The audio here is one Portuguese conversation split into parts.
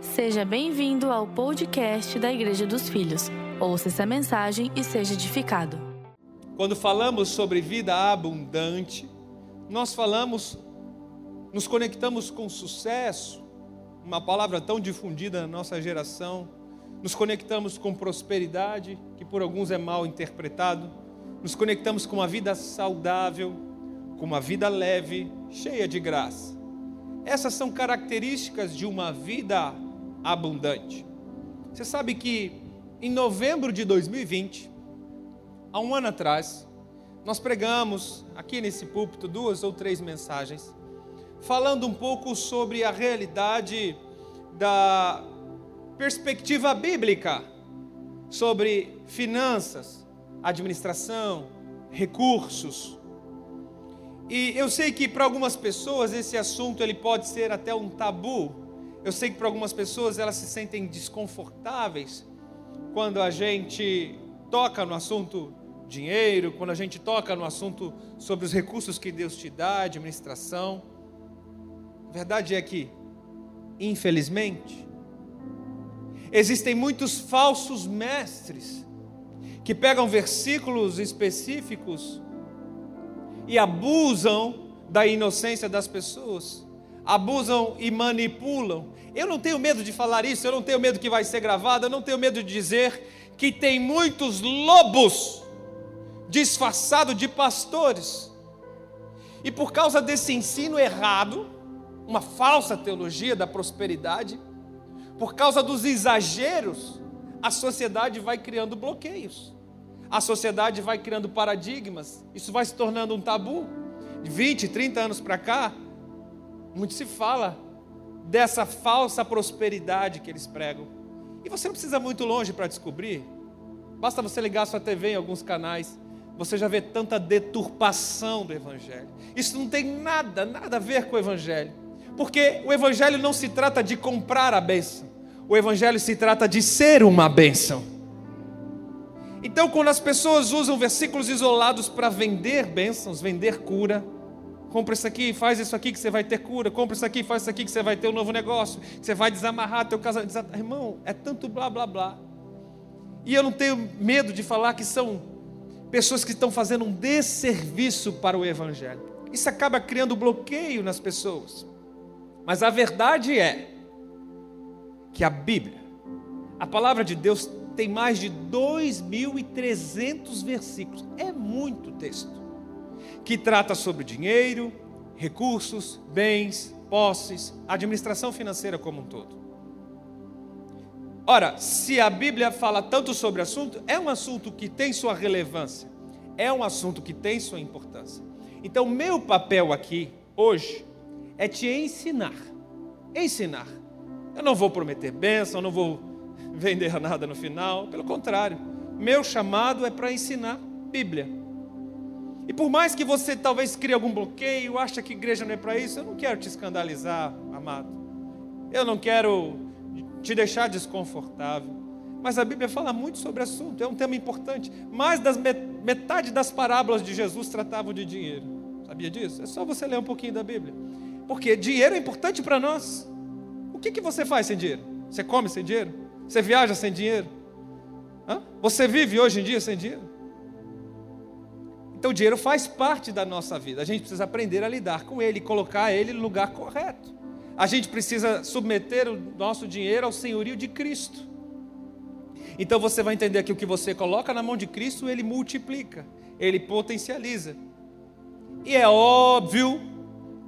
Seja bem-vindo ao podcast da Igreja dos Filhos. Ouça essa mensagem e seja edificado. Quando falamos sobre vida abundante, nós falamos, nos conectamos com sucesso, uma palavra tão difundida na nossa geração, nos conectamos com prosperidade, que por alguns é mal interpretado, nos conectamos com uma vida saudável, com uma vida leve, cheia de graça. Essas são características de uma vida abundante. Você sabe que em novembro de 2020, há um ano atrás, nós pregamos aqui nesse púlpito duas ou três mensagens, falando um pouco sobre a realidade da perspectiva bíblica sobre finanças, administração, recursos. E eu sei que para algumas pessoas esse assunto ele pode ser até um tabu. Eu sei que para algumas pessoas elas se sentem desconfortáveis quando a gente toca no assunto dinheiro, quando a gente toca no assunto sobre os recursos que Deus te dá, administração. A verdade é que, infelizmente, existem muitos falsos mestres que pegam versículos específicos e abusam da inocência das pessoas, abusam e manipulam. Eu não tenho medo de falar isso, eu não tenho medo que vai ser gravado, eu não tenho medo de dizer que tem muitos lobos disfarçados de pastores. E por causa desse ensino errado, uma falsa teologia da prosperidade, por causa dos exageros, a sociedade vai criando bloqueios. A sociedade vai criando paradigmas. Isso vai se tornando um tabu. De 20, 30 anos para cá, muito se fala dessa falsa prosperidade que eles pregam. E você não precisa muito longe para descobrir. Basta você ligar sua TV em alguns canais, você já vê tanta deturpação do evangelho. Isso não tem nada, nada a ver com o evangelho. Porque o evangelho não se trata de comprar a bênção. O evangelho se trata de ser uma bênção. Então, quando as pessoas usam versículos isolados para vender bênçãos, vender cura, compra isso aqui, faz isso aqui que você vai ter cura, compra isso aqui, faz isso aqui que você vai ter um novo negócio, que você vai desamarrar teu casamento. Irmão, é tanto blá blá blá. E eu não tenho medo de falar que são pessoas que estão fazendo um desserviço para o evangelho. Isso acaba criando bloqueio nas pessoas. Mas a verdade é que a Bíblia, a palavra de Deus, tem mais de 2.300 versículos, é muito texto, que trata sobre dinheiro, recursos, bens, posses, administração financeira como um todo. Ora, se a Bíblia fala tanto sobre assunto, é um assunto que tem sua relevância, é um assunto que tem sua importância. Então, meu papel aqui, hoje, é te ensinar. Ensinar eu não vou prometer bênção, não vou vender nada no final, pelo contrário, meu chamado é para ensinar Bíblia. E por mais que você talvez crie algum bloqueio, acha que igreja não é para isso, eu não quero te escandalizar, amado. Eu não quero te deixar desconfortável. Mas a Bíblia fala muito sobre o assunto, é um tema importante. Mais das metade das parábolas de Jesus tratavam de dinheiro. Sabia disso? É só você ler um pouquinho da Bíblia. Porque dinheiro é importante para nós. O que, que você faz sem dinheiro? Você come sem dinheiro? Você viaja sem dinheiro? Hã? Você vive hoje em dia sem dinheiro? Então o dinheiro faz parte da nossa vida. A gente precisa aprender a lidar com ele, colocar ele no lugar correto. A gente precisa submeter o nosso dinheiro ao senhorio de Cristo. Então você vai entender que o que você coloca na mão de Cristo, ele multiplica, ele potencializa. E é óbvio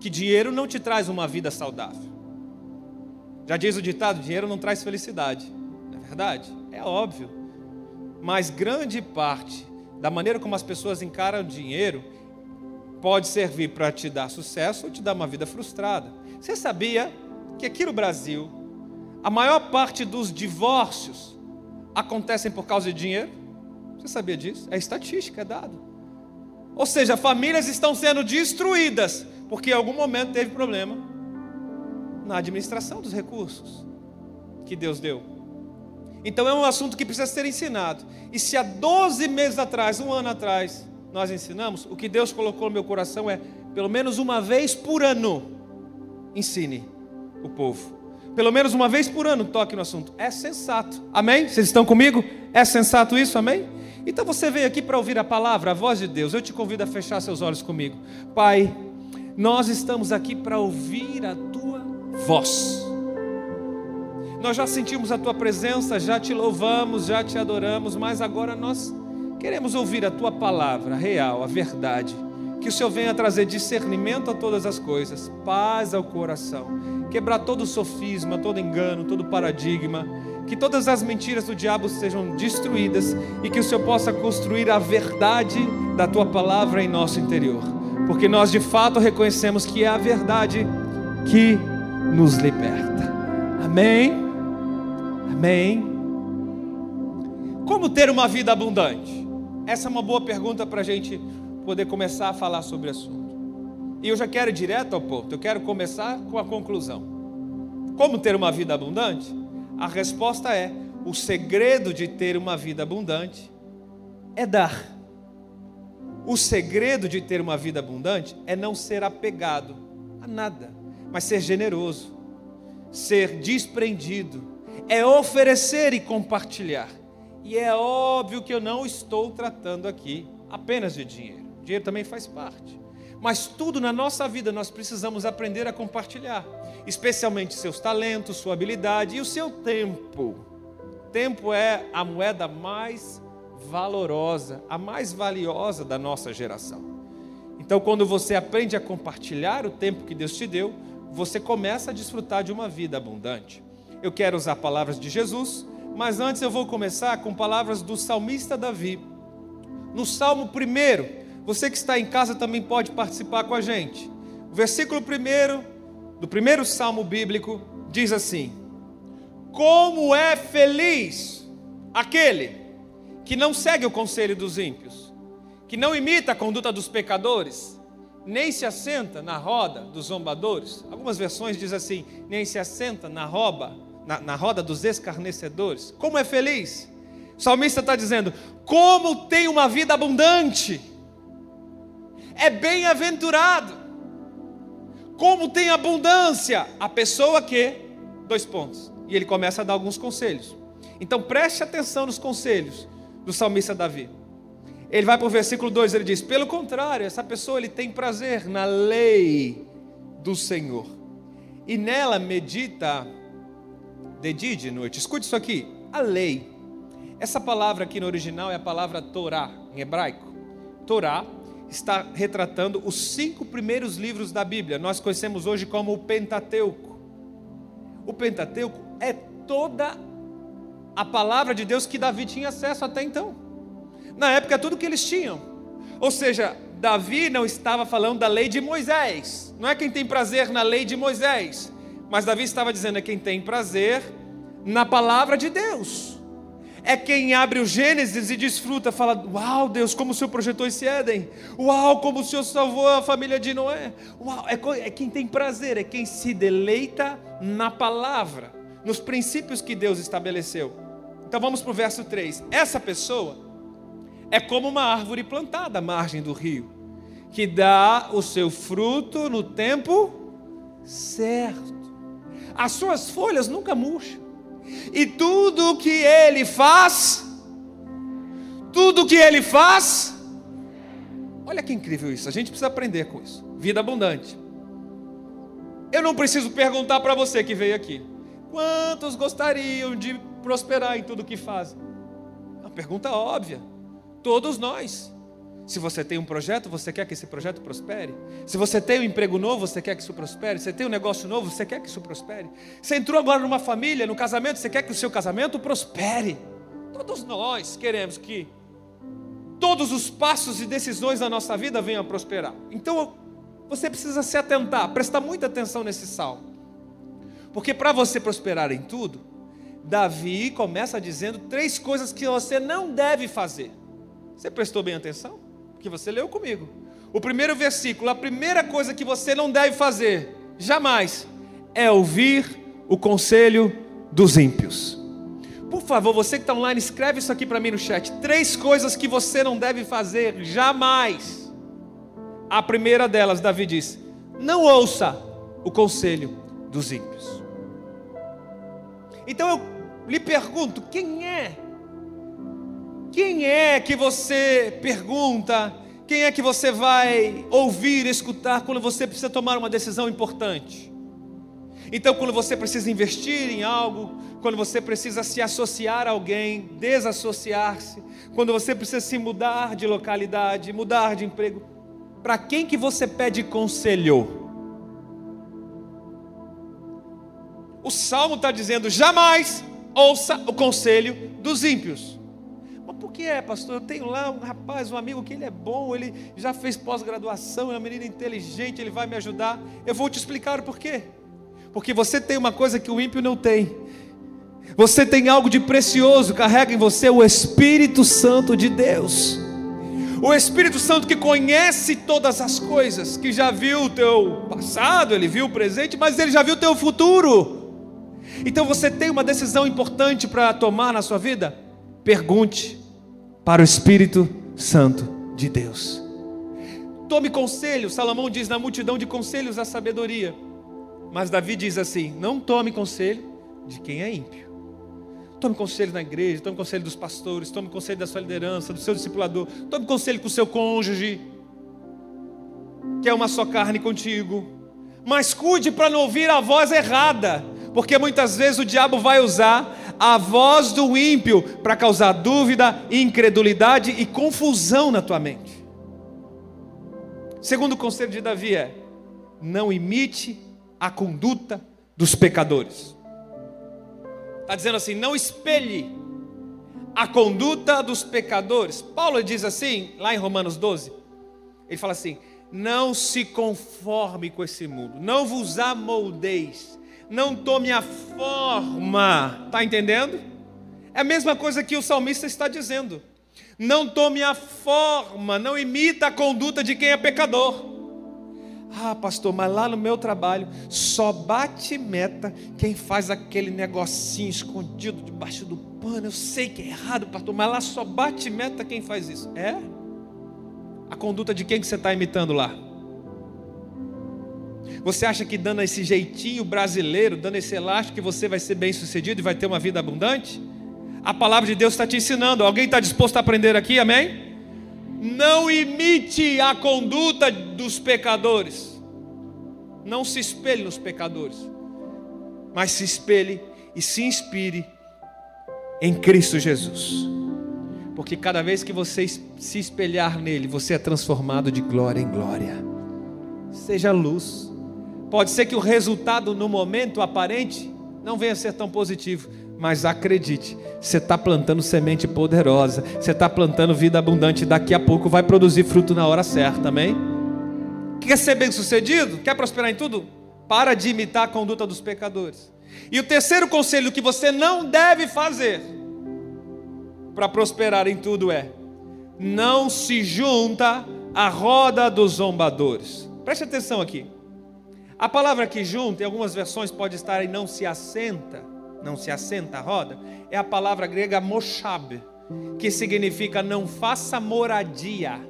que dinheiro não te traz uma vida saudável. Já diz o ditado: dinheiro não traz felicidade. Não é verdade? É óbvio. Mas grande parte da maneira como as pessoas encaram o dinheiro pode servir para te dar sucesso ou te dar uma vida frustrada. Você sabia que aqui no Brasil a maior parte dos divórcios acontecem por causa de dinheiro? Você sabia disso? É estatística, é dado. Ou seja, famílias estão sendo destruídas porque em algum momento teve problema na administração dos recursos que Deus deu. Então é um assunto que precisa ser ensinado. E se há 12 meses atrás, um ano atrás, nós ensinamos, o que Deus colocou no meu coração é, pelo menos uma vez por ano, ensine o povo. Pelo menos uma vez por ano toque no assunto. É sensato. Amém? Vocês estão comigo? É sensato isso? Amém? Então você veio aqui para ouvir a palavra, a voz de Deus. Eu te convido a fechar seus olhos comigo. Pai, nós estamos aqui para ouvir a tua voz. Nós já sentimos a tua presença, já te louvamos, já te adoramos, mas agora nós queremos ouvir a tua palavra real, a verdade. Que o Senhor venha trazer discernimento a todas as coisas, paz ao coração, quebrar todo sofisma, todo engano, todo paradigma, que todas as mentiras do diabo sejam destruídas e que o Senhor possa construir a verdade da tua palavra em nosso interior, porque nós de fato reconhecemos que é a verdade que nos liberta. Amém. Amém. Como ter uma vida abundante? Essa é uma boa pergunta para a gente poder começar a falar sobre o assunto. E eu já quero ir direto ao ponto, eu quero começar com a conclusão. Como ter uma vida abundante? A resposta é: o segredo de ter uma vida abundante é dar. O segredo de ter uma vida abundante é não ser apegado a nada, mas ser generoso, ser desprendido, é oferecer e compartilhar. E é óbvio que eu não estou tratando aqui apenas de dinheiro. Dinheiro também faz parte. Mas tudo na nossa vida nós precisamos aprender a compartilhar, especialmente seus talentos, sua habilidade e o seu tempo. Tempo é a moeda mais valorosa, a mais valiosa da nossa geração. Então, quando você aprende a compartilhar o tempo que Deus te deu, você começa a desfrutar de uma vida abundante. Eu quero usar palavras de Jesus, mas antes eu vou começar com palavras do salmista Davi. No Salmo 1, você que está em casa também pode participar com a gente. O versículo 1 do primeiro salmo bíblico diz assim: Como é feliz aquele que não segue o conselho dos ímpios, que não imita a conduta dos pecadores, nem se assenta na roda dos zombadores. Algumas versões dizem assim: nem se assenta na roda, na, na roda dos escarnecedores. Como é feliz? O salmista está dizendo: como tem uma vida abundante é bem-aventurado. Como tem abundância a pessoa que, dois pontos, e ele começa a dar alguns conselhos. Então preste atenção nos conselhos do salmista Davi. Ele vai para o versículo 2, ele diz: Pelo contrário, essa pessoa ele tem prazer na lei do Senhor, e nela medita de dia e de noite. Escute isso aqui: a lei. Essa palavra aqui no original é a palavra Torá, em hebraico. Torá está retratando os cinco primeiros livros da Bíblia. Nós conhecemos hoje como o Pentateuco. O Pentateuco é toda a palavra de Deus que Davi tinha acesso até então. Na época, tudo que eles tinham. Ou seja, Davi não estava falando da lei de Moisés. Não é quem tem prazer na lei de Moisés. Mas Davi estava dizendo é quem tem prazer na palavra de Deus é quem abre o Gênesis e desfruta, fala: Uau, Deus, como o Senhor projetou esse Éden, uau, como o Senhor salvou a família de Noé. Uau, é, é quem tem prazer, é quem se deleita na palavra, nos princípios que Deus estabeleceu. Então vamos para o verso 3. Essa pessoa é como uma árvore plantada à margem do rio, que dá o seu fruto no tempo certo. As suas folhas nunca murcham e tudo que ele faz, tudo que ele faz, olha que incrível isso, a gente precisa aprender com isso. Vida abundante. Eu não preciso perguntar para você que veio aqui, quantos gostariam de prosperar em tudo que fazem? Uma pergunta óbvia. Todos nós. Se você tem um projeto, você quer que esse projeto prospere. Se você tem um emprego novo, você quer que isso prospere. Se você tem um negócio novo, você quer que isso prospere. Você entrou agora numa família, no casamento, você quer que o seu casamento prospere. Todos nós queremos que todos os passos e decisões da nossa vida venham a prosperar. Então, você precisa se atentar, prestar muita atenção nesse salmo. Porque para você prosperar em tudo, Davi começa dizendo três coisas que você não deve fazer. Você prestou bem atenção? Que você leu comigo. O primeiro versículo, a primeira coisa que você não deve fazer, jamais, é ouvir o conselho dos ímpios. Por favor, você que está online, escreve isso aqui para mim no chat. Três coisas que você não deve fazer jamais. A primeira delas, Davi diz: não ouça o conselho dos ímpios. Então eu lhe pergunto: quem é? Quem é que você pergunta? Quem é que você vai ouvir, escutar quando você precisa tomar uma decisão importante? Então, quando você precisa investir em algo, quando você precisa se associar a alguém, desassociar-se, quando você precisa se mudar de localidade, mudar de emprego, para quem que você pede conselho? O salmo está dizendo: jamais ouça o conselho dos ímpios. Que é, pastor? Eu tenho lá um rapaz, um amigo que ele é bom, ele já fez pós-graduação, é uma menina inteligente, ele vai me ajudar. Eu vou te explicar o porquê. Porque você tem uma coisa que o ímpio não tem. Você tem algo de precioso, carrega em você o Espírito Santo de Deus. O Espírito Santo que conhece todas as coisas, que já viu o teu passado, ele viu o presente, mas ele já viu o teu futuro. Então você tem uma decisão importante para tomar na sua vida? Pergunte para o Espírito Santo de Deus. Tome conselho, Salomão diz na multidão de conselhos a sabedoria. Mas Davi diz assim: não tome conselho de quem é ímpio. Tome conselho na igreja, tome conselho dos pastores, tome conselho da sua liderança, do seu discipulador, tome conselho com o seu cônjuge, que é uma só carne contigo. Mas cuide para não ouvir a voz errada, porque muitas vezes o diabo vai usar a voz do ímpio para causar dúvida, incredulidade e confusão na tua mente. Segundo conselho de Davi é: não imite a conduta dos pecadores. Está dizendo assim: não espelhe a conduta dos pecadores. Paulo diz assim, lá em Romanos 12, ele fala assim: não se conforme com esse mundo, não vos amoldeis, não tome a forma, está entendendo? É a mesma coisa que o salmista está dizendo. Não tome a forma, não imita a conduta de quem é pecador. Ah, pastor, mas lá no meu trabalho só bate meta quem faz aquele negocinho escondido debaixo do pano. Eu sei que é errado, pastor, mas lá só bate meta quem faz isso. É? A conduta de quem que você está imitando lá? Você acha que dando esse jeitinho brasileiro, dando esse elástico, que você vai ser bem sucedido e vai ter uma vida abundante? A palavra de Deus está te ensinando. Alguém está disposto a aprender aqui? Amém? Não imite a conduta dos pecadores. Não se espelhe nos pecadores. Mas se espelhe e se inspire em Cristo Jesus. Porque cada vez que você se espelhar nele, você é transformado de glória em glória. Seja luz. Pode ser que o resultado no momento aparente não venha a ser tão positivo, mas acredite, você está plantando semente poderosa, você está plantando vida abundante, daqui a pouco vai produzir fruto na hora certa, amém? Quer ser bem sucedido? Quer prosperar em tudo? Para de imitar a conduta dos pecadores. E o terceiro conselho que você não deve fazer para prosperar em tudo é: não se junta à roda dos zombadores. Preste atenção aqui. A palavra que junta, em algumas versões pode estar em não se assenta não se assenta a roda, é a palavra grega moshab, que significa não faça moradia,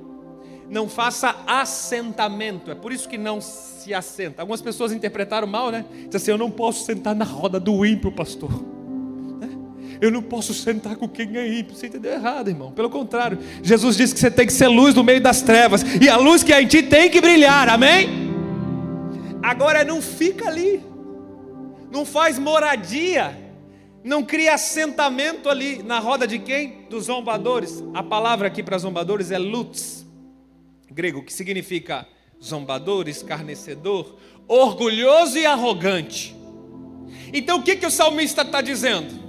não faça assentamento. É por isso que não se assenta. Algumas pessoas interpretaram mal, né? Diz assim: eu não posso sentar na roda do ímpio, pastor. Né? Eu não posso sentar com quem é ímpio. Você entendeu errado, irmão. Pelo contrário, Jesus disse que você tem que ser luz no meio das trevas. E a luz que há em ti tem que brilhar. Amém? Agora não fica ali. Não faz moradia não cria assentamento ali na roda de quem? Dos zombadores. A palavra aqui para zombadores é lutz, grego, que significa zombador, escarnecedor, orgulhoso e arrogante. Então o que, que o salmista está dizendo?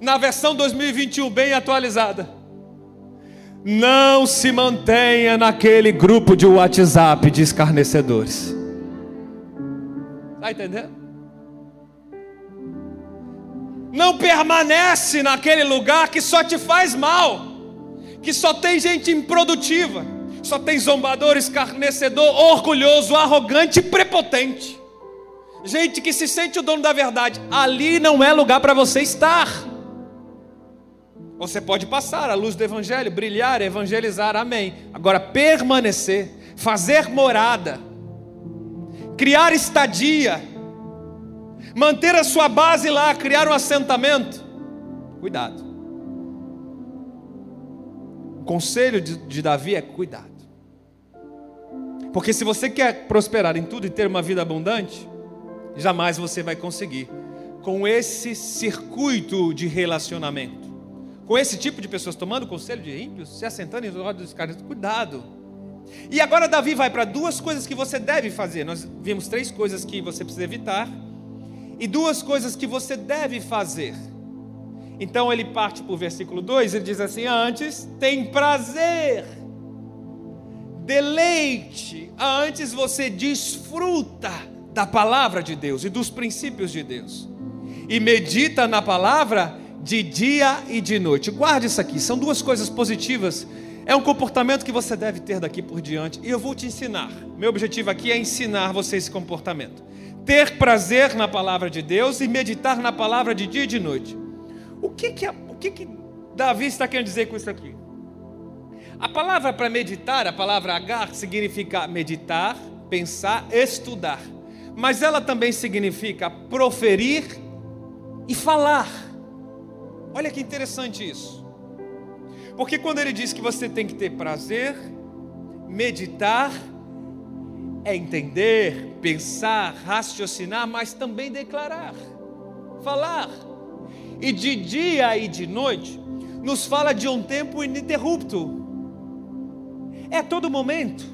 Na versão 2021, bem atualizada. Não se mantenha naquele grupo de WhatsApp de escarnecedores. Está entendendo? Não permanece naquele lugar que só te faz mal, que só tem gente improdutiva, só tem zombador, escarnecedor, orgulhoso, arrogante e prepotente. Gente que se sente o dono da verdade. Ali não é lugar para você estar. Você pode passar a luz do Evangelho, brilhar, evangelizar, amém. Agora, permanecer, fazer morada, criar estadia, manter a sua base lá, criar um assentamento. Cuidado. O conselho de, de Davi é cuidado. Porque se você quer prosperar em tudo e ter uma vida abundante, jamais você vai conseguir com esse circuito de relacionamento. Com esse tipo de pessoas tomando conselho de ímpios, se assentando em roda dos caras, cuidado. E agora Davi vai para duas coisas que você deve fazer. Nós vimos três coisas que você precisa evitar e duas coisas que você deve fazer. Então ele parte para o versículo 2, ele diz assim: Antes tem prazer, deleite, antes você desfruta da palavra de Deus e dos princípios de Deus, e medita na palavra de dia e de noite. Guarde isso aqui, são duas coisas positivas. É um comportamento que você deve ter daqui por diante, e eu vou te ensinar. Meu objetivo aqui é ensinar você esse comportamento. Ter prazer na palavra de Deus e meditar na palavra de dia e de noite. O que que, o que, que Davi está querendo dizer com isso aqui? A palavra para meditar, a palavra agar, significa meditar, pensar, estudar. Mas ela também significa proferir e falar. Olha que interessante isso. Porque quando ele diz que você tem que ter prazer, meditar, é entender, pensar, raciocinar, mas também declarar, falar e de dia e de noite, nos fala de um tempo ininterrupto. É todo momento.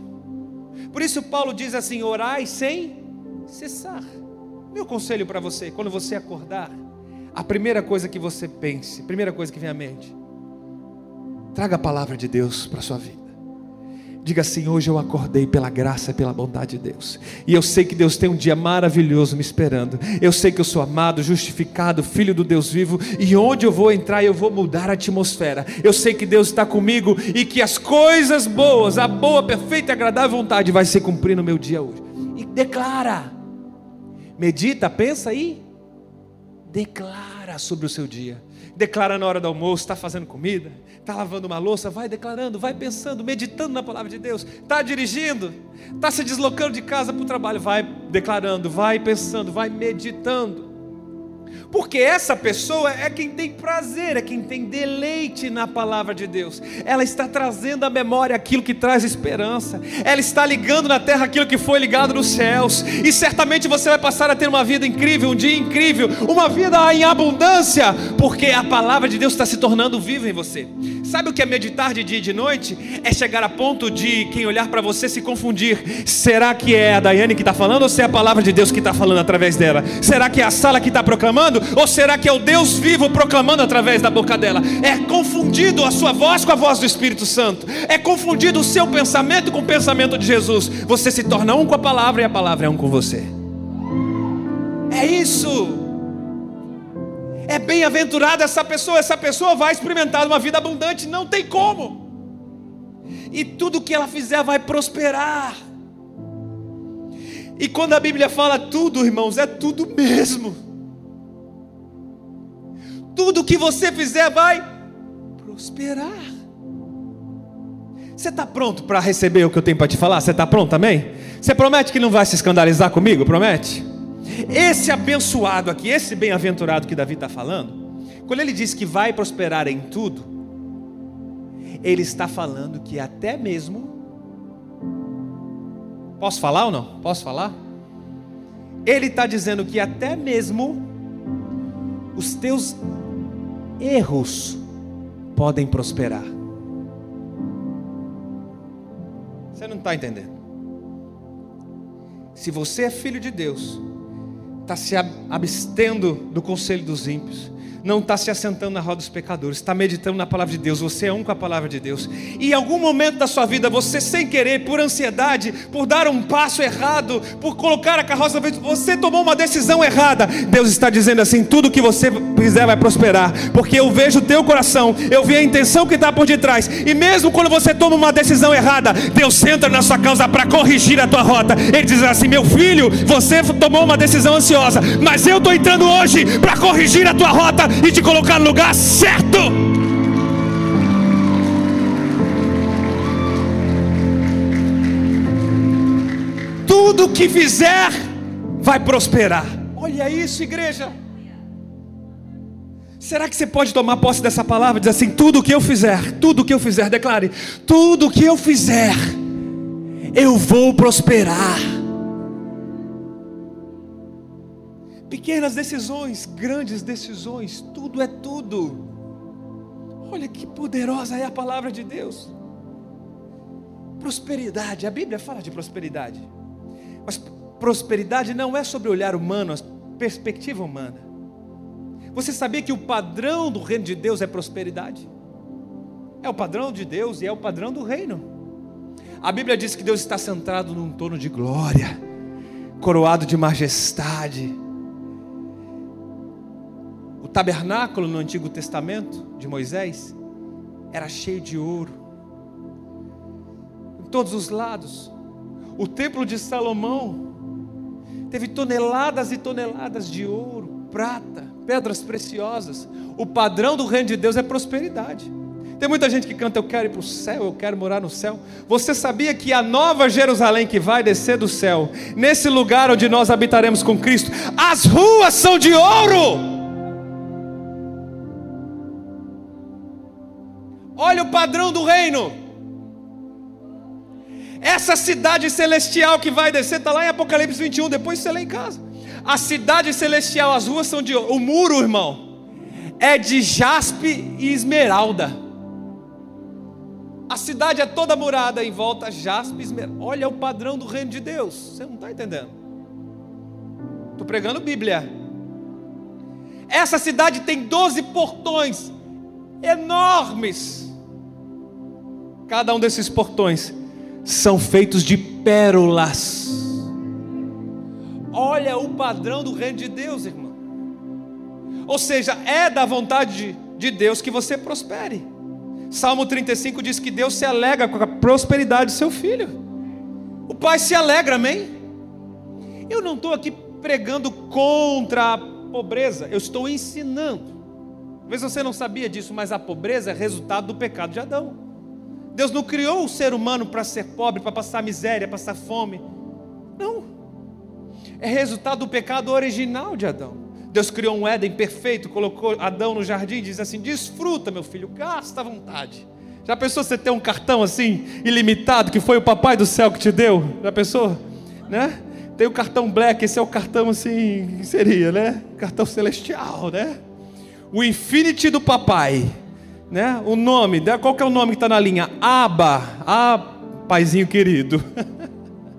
Por isso Paulo diz assim: orai sem cessar. Meu conselho para você, quando você acordar, a primeira coisa que você pense, a primeira coisa que vem à mente, traga a palavra de Deus para a sua vida. Diga assim: hoje eu acordei pela graça e pela bondade de Deus. E eu sei que Deus tem um dia maravilhoso me esperando. Eu sei que eu sou amado, justificado, filho do Deus vivo. E onde eu vou entrar, eu vou mudar a atmosfera. Eu sei que Deus está comigo e que as coisas boas, a boa, perfeita e agradável vontade vai se cumprir no meu dia hoje. E declara. Medita, pensa aí. Declara sobre o seu dia declara na hora do almoço, está fazendo comida, está lavando uma louça, vai declarando, vai pensando, meditando na palavra de Deus, está dirigindo, está se deslocando de casa para o trabalho, vai declarando, vai pensando, vai meditando. Porque essa pessoa é quem tem prazer, é quem tem deleite na palavra de Deus. Ela está trazendo à memória aquilo que traz esperança. Ela está ligando na terra aquilo que foi ligado nos céus. E certamente você vai passar a ter uma vida incrível, um dia incrível, uma vida em abundância, porque a palavra de Deus está se tornando viva em você. Sabe o que é meditar de dia e de noite? É chegar a ponto de quem olhar para você se confundir. Será que é a Daiane que está falando ou se é a palavra de Deus que está falando através dela? Será que é a sala que está proclamando ou será que é o Deus vivo proclamando através da boca dela? É confundido a sua voz com a voz do Espírito Santo. É confundido o seu pensamento com o pensamento de Jesus. Você se torna um com a palavra e a palavra é um com você. É isso. É bem-aventurada essa pessoa, essa pessoa vai experimentar uma vida abundante, não tem como. E tudo que ela fizer vai prosperar. E quando a Bíblia fala tudo, irmãos, é tudo mesmo. Tudo que você fizer vai prosperar. Você está pronto para receber o que eu tenho para te falar? Você está pronto também? Você promete que não vai se escandalizar comigo? Promete? Esse abençoado aqui, esse bem-aventurado que Davi está falando, quando ele diz que vai prosperar em tudo, ele está falando que até mesmo. Posso falar ou não? Posso falar? Ele está dizendo que até mesmo os teus erros podem prosperar. Você não está entendendo? Se você é filho de Deus, está se abstendo do conselho dos ímpios, não está se assentando na roda dos pecadores, está meditando na palavra de Deus, você é um com a palavra de Deus. E em algum momento da sua vida, você sem querer, por ansiedade, por dar um passo errado, por colocar a carroça, você tomou uma decisão errada. Deus está dizendo assim: tudo que você fizer vai prosperar, porque eu vejo o teu coração, eu vi a intenção que está por detrás. E mesmo quando você toma uma decisão errada, Deus entra na sua causa para corrigir a tua rota. Ele diz assim: meu filho, você tomou uma decisão ansiosa, mas eu estou entrando hoje para corrigir a tua rota e te colocar no lugar certo. Tudo que fizer vai prosperar. Olha isso, igreja. Será que você pode tomar posse dessa palavra e dizer assim: tudo o que eu fizer, tudo o que eu fizer, declare, tudo o que eu fizer, eu vou prosperar. Pequenas decisões, grandes decisões, tudo é tudo. Olha que poderosa é a palavra de Deus. Prosperidade, a Bíblia fala de prosperidade. Mas prosperidade não é sobre olhar humano, a perspectiva humana. Você sabia que o padrão do reino de Deus é prosperidade? É o padrão de Deus e é o padrão do reino. A Bíblia diz que Deus está centrado num torno de glória, coroado de majestade. O tabernáculo no Antigo Testamento de Moisés era cheio de ouro, em todos os lados. O templo de Salomão teve toneladas e toneladas de ouro, prata, pedras preciosas. O padrão do reino de Deus é prosperidade. Tem muita gente que canta, eu quero ir para o céu, eu quero morar no céu. Você sabia que a nova Jerusalém que vai descer do céu, nesse lugar onde nós habitaremos com Cristo, as ruas são de ouro. Olha o padrão do reino. Essa cidade celestial que vai descer, está lá em Apocalipse 21, depois você lê em casa. A cidade celestial, as ruas são de ouro. O muro, irmão, é de jaspe e esmeralda. A cidade é toda murada em volta, jaspe e esmeralda. Olha o padrão do reino de Deus. Você não está entendendo? Estou pregando Bíblia. Essa cidade tem 12 portões enormes. Cada um desses portões são feitos de pérolas. Olha o padrão do reino de Deus, irmão. Ou seja, é da vontade de Deus que você prospere. Salmo 35 diz que Deus se alegra com a prosperidade do seu filho. O pai se alegra, amém? Eu não estou aqui pregando contra a pobreza, eu estou ensinando. Talvez você não sabia disso, mas a pobreza é resultado do pecado de Adão. Deus não criou o ser humano para ser pobre, para passar miséria, passar fome. Não. É resultado do pecado original de Adão. Deus criou um Éden perfeito, colocou Adão no jardim e diz assim: desfruta, meu filho, gasta à vontade. Já pensou você ter um cartão assim, ilimitado, que foi o papai do céu que te deu? Já pensou? Né? Tem o cartão black, esse é o cartão assim, que seria, né? Cartão celestial, né? O infinity do papai né? O nome, né? qual que é o nome que está na linha? Aba, ah, paizinho querido.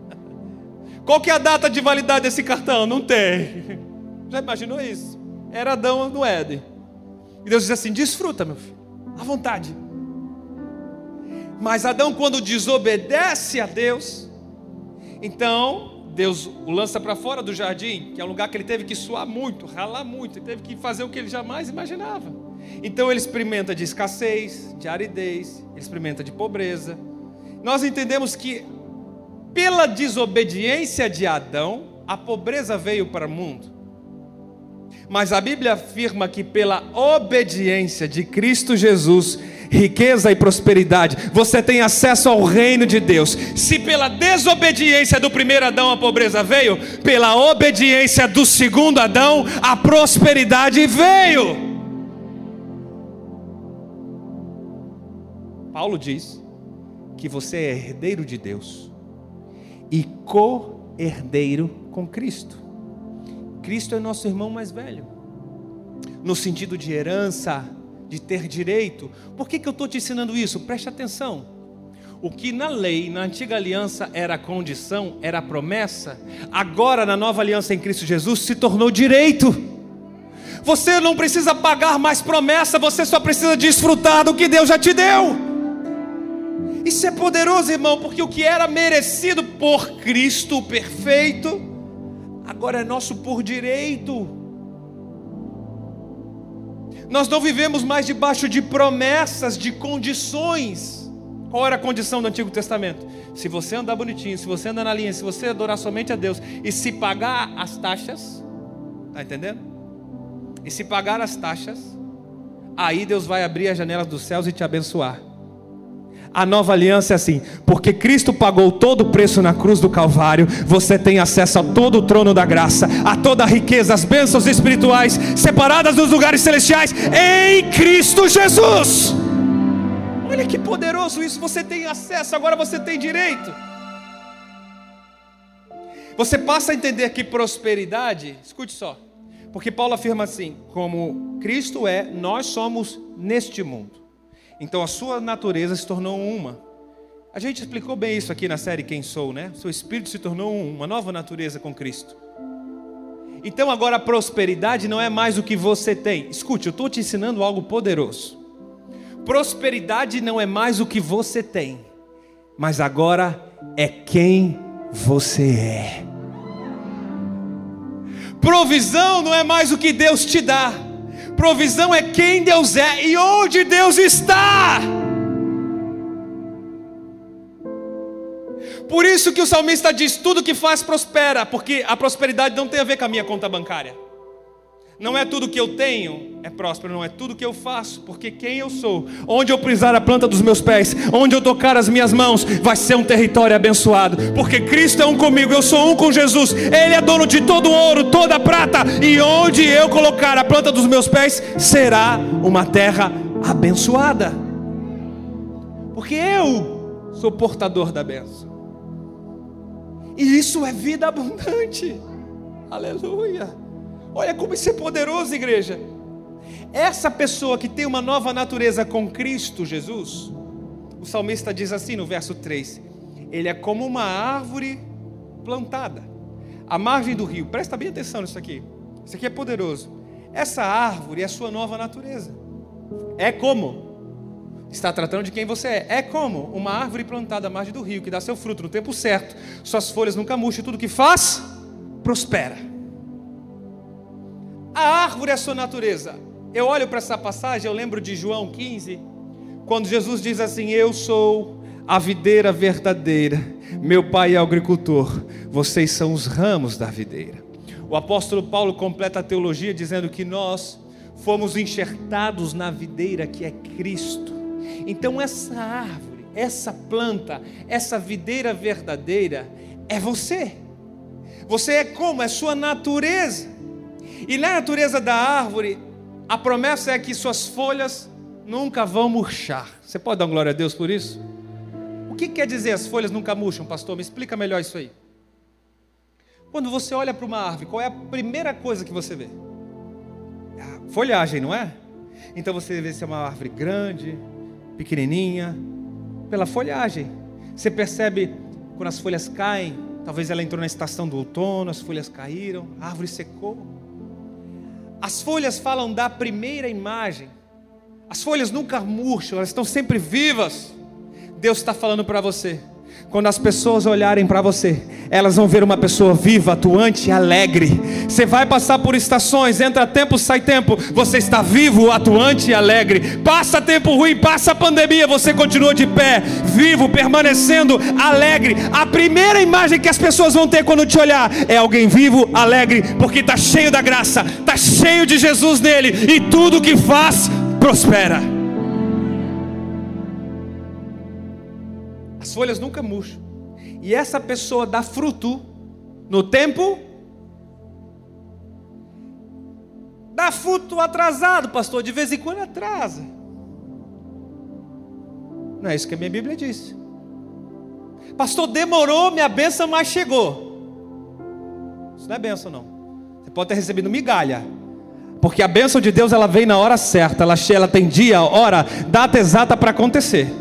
qual que é a data de validade desse cartão? Não tem. Já imaginou isso? Era Adão no Éden. E Deus diz assim: desfruta, meu filho, à vontade. Mas Adão, quando desobedece a Deus, então Deus o lança para fora do jardim, que é um lugar que ele teve que suar muito, ralar muito, teve que fazer o que ele jamais imaginava. Então ele experimenta de escassez, de aridez, ele experimenta de pobreza. Nós entendemos que pela desobediência de Adão, a pobreza veio para o mundo. Mas a Bíblia afirma que pela obediência de Cristo Jesus, riqueza e prosperidade, você tem acesso ao reino de Deus. Se pela desobediência do primeiro Adão a pobreza veio, pela obediência do segundo Adão a prosperidade veio. Paulo diz que você é herdeiro de Deus e co-herdeiro com Cristo. Cristo é nosso irmão mais velho, no sentido de herança, de ter direito. Por que, que eu estou te ensinando isso? Preste atenção. O que na lei, na antiga aliança, era condição, era promessa, agora na nova aliança em Cristo Jesus se tornou direito. Você não precisa pagar mais promessa, você só precisa desfrutar do que Deus já te deu. Isso é poderoso, irmão, porque o que era merecido por Cristo perfeito, agora é nosso por direito. Nós não vivemos mais debaixo de promessas, de condições. Qual era a condição do Antigo Testamento? Se você andar bonitinho, se você andar na linha, se você adorar somente a Deus e se pagar as taxas, tá entendendo? E se pagar as taxas, aí Deus vai abrir as janelas dos céus e te abençoar. A nova aliança é assim, porque Cristo pagou todo o preço na cruz do Calvário, você tem acesso a todo o trono da graça, a toda a riqueza, as bênçãos espirituais, separadas dos lugares celestiais, em Cristo Jesus. Olha que poderoso isso, você tem acesso, agora você tem direito. Você passa a entender que prosperidade, escute só, porque Paulo afirma assim: como Cristo é, nós somos neste mundo. Então a sua natureza se tornou uma. A gente explicou bem isso aqui na série Quem Sou, né? Seu espírito se tornou um, uma nova natureza com Cristo. Então agora a prosperidade não é mais o que você tem. Escute, eu estou te ensinando algo poderoso. Prosperidade não é mais o que você tem, mas agora é quem você é. Provisão não é mais o que Deus te dá Provisão é quem Deus é e onde Deus está. Por isso que o salmista diz: tudo que faz prospera, porque a prosperidade não tem a ver com a minha conta bancária. Não é tudo que eu tenho é próspero, não é tudo que eu faço, porque quem eu sou, onde eu pisar a planta dos meus pés, onde eu tocar as minhas mãos, vai ser um território abençoado, porque Cristo é um comigo, eu sou um com Jesus, Ele é dono de todo ouro, toda prata, e onde eu colocar a planta dos meus pés, será uma terra abençoada, porque eu sou portador da benção, e isso é vida abundante, aleluia. Olha como isso é poderoso, igreja. Essa pessoa que tem uma nova natureza com Cristo Jesus, o salmista diz assim no verso 3: Ele é como uma árvore plantada à margem do rio. Presta bem atenção nisso aqui. Isso aqui é poderoso. Essa árvore é a sua nova natureza. É como? Está tratando de quem você é. É como uma árvore plantada à margem do rio, que dá seu fruto no tempo certo, suas folhas nunca murcham, tudo que faz prospera. A árvore é a sua natureza. Eu olho para essa passagem, eu lembro de João 15, quando Jesus diz assim: Eu sou a videira verdadeira, meu pai é agricultor, vocês são os ramos da videira. O apóstolo Paulo completa a teologia dizendo que nós fomos enxertados na videira que é Cristo. Então, essa árvore, essa planta, essa videira verdadeira é você. Você é como? É sua natureza. E na natureza da árvore, a promessa é que suas folhas nunca vão murchar. Você pode dar glória a Deus por isso? O que quer dizer as folhas nunca murcham, pastor? Me explica melhor isso aí. Quando você olha para uma árvore, qual é a primeira coisa que você vê? É a folhagem, não é? Então você vê se é uma árvore grande, pequenininha, pela folhagem. Você percebe quando as folhas caem, talvez ela entrou na estação do outono, as folhas caíram, a árvore secou. As folhas falam da primeira imagem. As folhas nunca murcham, elas estão sempre vivas. Deus está falando para você. Quando as pessoas olharem para você, elas vão ver uma pessoa viva, atuante e alegre. Você vai passar por estações, entra tempo, sai tempo. Você está vivo, atuante e alegre. Passa tempo ruim, passa pandemia, você continua de pé, vivo, permanecendo alegre. A primeira imagem que as pessoas vão ter quando te olhar é alguém vivo, alegre, porque está cheio da graça, está cheio de Jesus nele e tudo que faz prospera. Folhas nunca murcham. E essa pessoa dá fruto no tempo. Dá fruto atrasado, pastor. De vez em quando atrasa. Não é isso que a minha Bíblia diz. Pastor, demorou, minha bênção, mas chegou. Isso não é bênção, não. Você pode ter recebido migalha. Porque a bênção de Deus ela vem na hora certa, ela, ela tem dia, hora, data exata para acontecer.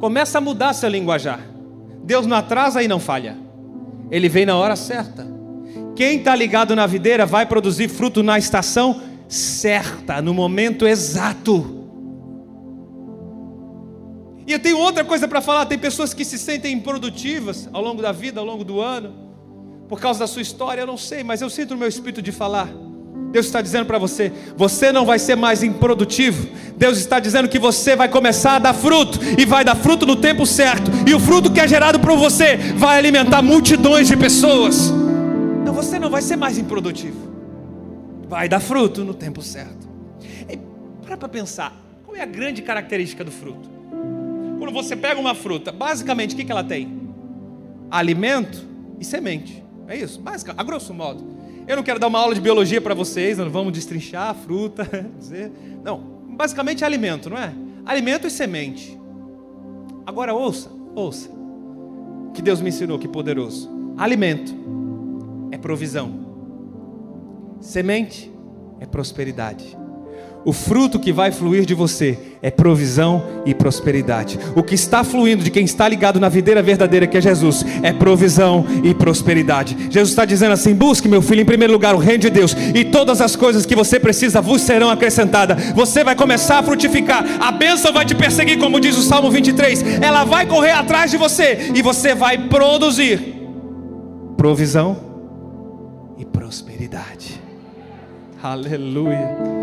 Começa a mudar seu linguajar. Deus não atrasa e não falha. Ele vem na hora certa. Quem está ligado na videira vai produzir fruto na estação certa, no momento exato. E eu tenho outra coisa para falar: tem pessoas que se sentem improdutivas ao longo da vida, ao longo do ano, por causa da sua história, eu não sei, mas eu sinto no meu espírito de falar. Deus está dizendo para você: você não vai ser mais improdutivo. Deus está dizendo que você vai começar a dar fruto e vai dar fruto no tempo certo. E o fruto que é gerado por você vai alimentar multidões de pessoas. Então você não vai ser mais improdutivo. Vai dar fruto no tempo certo. E para para pensar: qual é a grande característica do fruto? Quando você pega uma fruta, basicamente o que, que ela tem? Alimento e semente. É isso, básica, a grosso modo. Eu não quero dar uma aula de biologia para vocês, não vamos destrinchar a fruta, dizer. Não, basicamente é alimento, não é? Alimento e semente. Agora ouça, ouça. Que Deus me ensinou, que poderoso. Alimento é provisão. Semente é prosperidade. O fruto que vai fluir de você é provisão e prosperidade. O que está fluindo de quem está ligado na videira verdadeira que é Jesus é provisão e prosperidade. Jesus está dizendo assim: busque, meu filho, em primeiro lugar o reino de Deus, e todas as coisas que você precisa vos serão acrescentadas. Você vai começar a frutificar, a bênção vai te perseguir, como diz o Salmo 23. Ela vai correr atrás de você e você vai produzir provisão e prosperidade. Aleluia.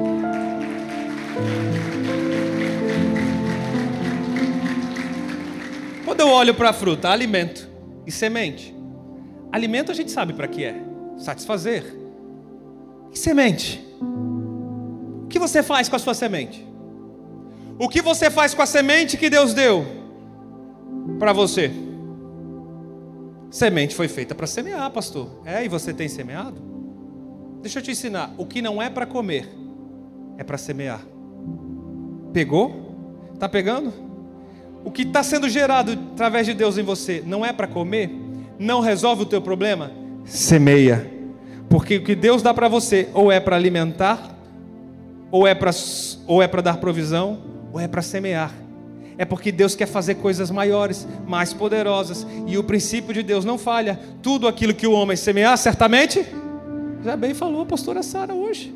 Quando eu olho para a fruta, alimento e semente. Alimento a gente sabe para que é: satisfazer. E semente? O que você faz com a sua semente? O que você faz com a semente que Deus deu para você? Semente foi feita para semear, pastor. É, e você tem semeado? Deixa eu te ensinar. O que não é para comer é para semear. Pegou? Está pegando? O que está sendo gerado através de Deus em você não é para comer? Não resolve o teu problema? Semeia. Porque o que Deus dá para você ou é para alimentar, ou é para ou é para dar provisão, ou é para semear. É porque Deus quer fazer coisas maiores, mais poderosas, e o princípio de Deus não falha. Tudo aquilo que o homem semear, certamente, já bem falou a pastora Sara hoje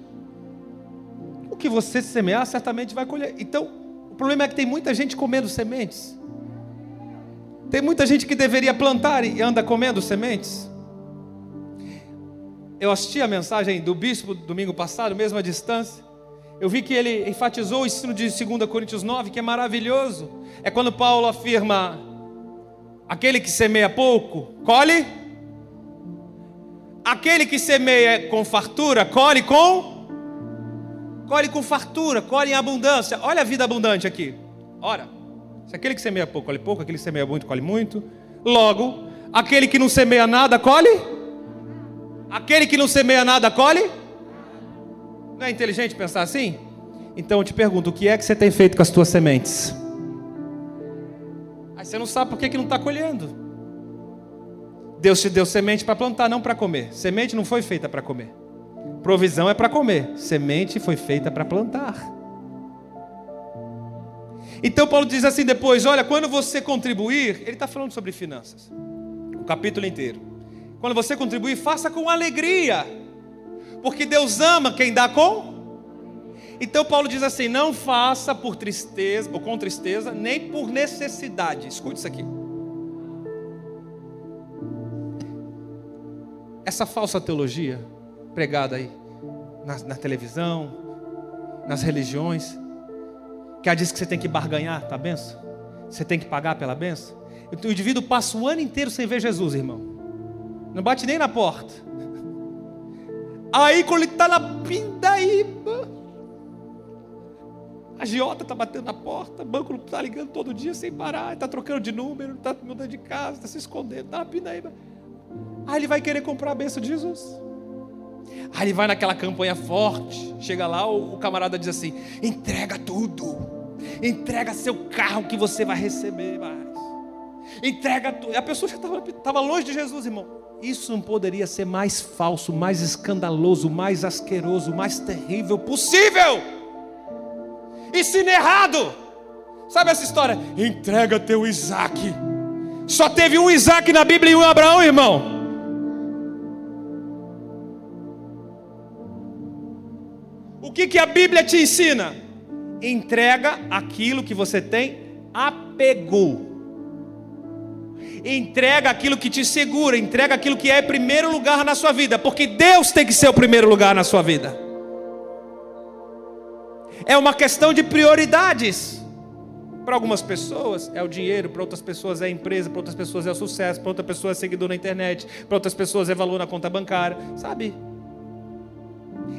que você semear, certamente vai colher. Então, o problema é que tem muita gente comendo sementes. Tem muita gente que deveria plantar e anda comendo sementes. Eu assisti a mensagem do bispo domingo passado, mesmo à distância. Eu vi que ele enfatizou o ensino de 2 Coríntios 9, que é maravilhoso. É quando Paulo afirma: aquele que semeia pouco, colhe. Aquele que semeia com fartura, colhe com colhe com fartura, colhe em abundância. Olha a vida abundante aqui. Ora, se aquele que semeia pouco, colhe pouco, aquele que semeia muito, colhe muito. Logo, aquele que não semeia nada, colhe. Aquele que não semeia nada, colhe. Não é inteligente pensar assim? Então eu te pergunto, o que é que você tem feito com as tuas sementes? Aí você não sabe por que, que não está colhendo. Deus te deu semente para plantar, não para comer. Semente não foi feita para comer. Provisão é para comer, semente foi feita para plantar. Então Paulo diz assim depois: olha, quando você contribuir, ele está falando sobre finanças, o capítulo inteiro. Quando você contribuir, faça com alegria, porque Deus ama quem dá com. Então Paulo diz assim: não faça por tristeza ou com tristeza, nem por necessidade. Escute isso aqui. Essa falsa teologia pregada aí na, na televisão, nas religiões, que ela diz que você tem que barganhar, tá benção? Você tem que pagar pela benção. O indivíduo passa o ano inteiro sem ver Jesus, irmão. Não bate nem na porta. Aí quando ele está na pindaíba, a Giota está batendo na porta, o banco está ligando todo dia sem parar, está trocando de número, está mudando de casa, está se escondendo, está na pindaíba. Aí ele vai querer comprar a benção de Jesus. Aí ele vai naquela campanha forte. Chega lá, o, o camarada diz assim: entrega tudo. Entrega seu carro que você vai receber mais. Entrega tudo. A pessoa já estava longe de Jesus, irmão. Isso não poderia ser mais falso, mais escandaloso, mais asqueroso, mais terrível possível. Ensino errado. Sabe essa história? Entrega teu Isaac. Só teve um Isaac na Bíblia e um Abraão, irmão. Que, que a Bíblia te ensina? Entrega aquilo que você tem apegou. Entrega aquilo que te segura, entrega aquilo que é primeiro lugar na sua vida, porque Deus tem que ser o primeiro lugar na sua vida. É uma questão de prioridades. Para algumas pessoas é o dinheiro, para outras pessoas é a empresa, para outras pessoas é o sucesso, para outras pessoas é seguidor na internet, para outras pessoas é valor na conta bancária, sabe?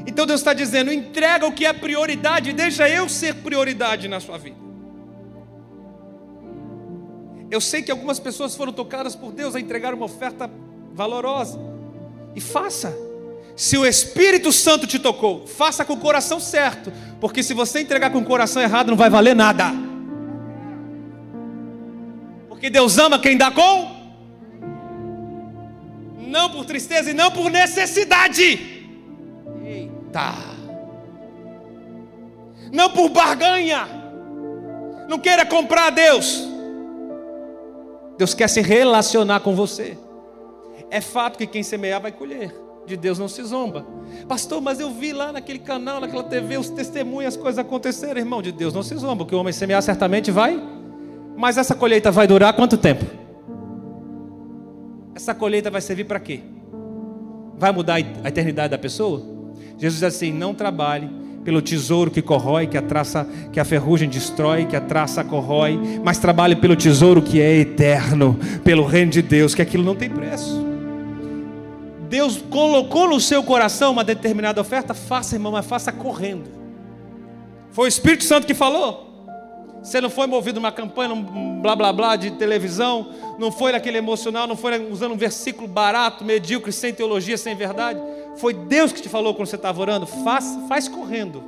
Então Deus está dizendo: entrega o que é prioridade, deixa eu ser prioridade na sua vida. Eu sei que algumas pessoas foram tocadas por Deus a entregar uma oferta valorosa. E faça. Se o Espírito Santo te tocou, faça com o coração certo, porque se você entregar com o coração errado, não vai valer nada. Porque Deus ama quem dá com não por tristeza e não por necessidade. Eita! Não por barganha. Não queira comprar a Deus. Deus quer se relacionar com você. É fato que quem semear vai colher. De Deus não se zomba. Pastor, mas eu vi lá naquele canal, naquela TV, os testemunhos, as coisas aconteceram. Irmão, de Deus não se zomba. Que o homem semear certamente vai. Mas essa colheita vai durar quanto tempo? Essa colheita vai servir para quê? Vai mudar a eternidade da pessoa? Jesus diz assim: não trabalhe pelo tesouro que corrói, que a traça, que a ferrugem destrói, que a traça corrói, mas trabalhe pelo tesouro que é eterno, pelo reino de Deus, que aquilo não tem preço. Deus colocou no seu coração uma determinada oferta, faça, irmão, mas faça correndo. Foi o Espírito Santo que falou. Você não foi movido numa campanha, num blá blá blá de televisão, não foi naquele emocional, não foi usando um versículo barato, medíocre, sem teologia, sem verdade. Foi Deus que te falou quando você estava orando. Faz, faz correndo.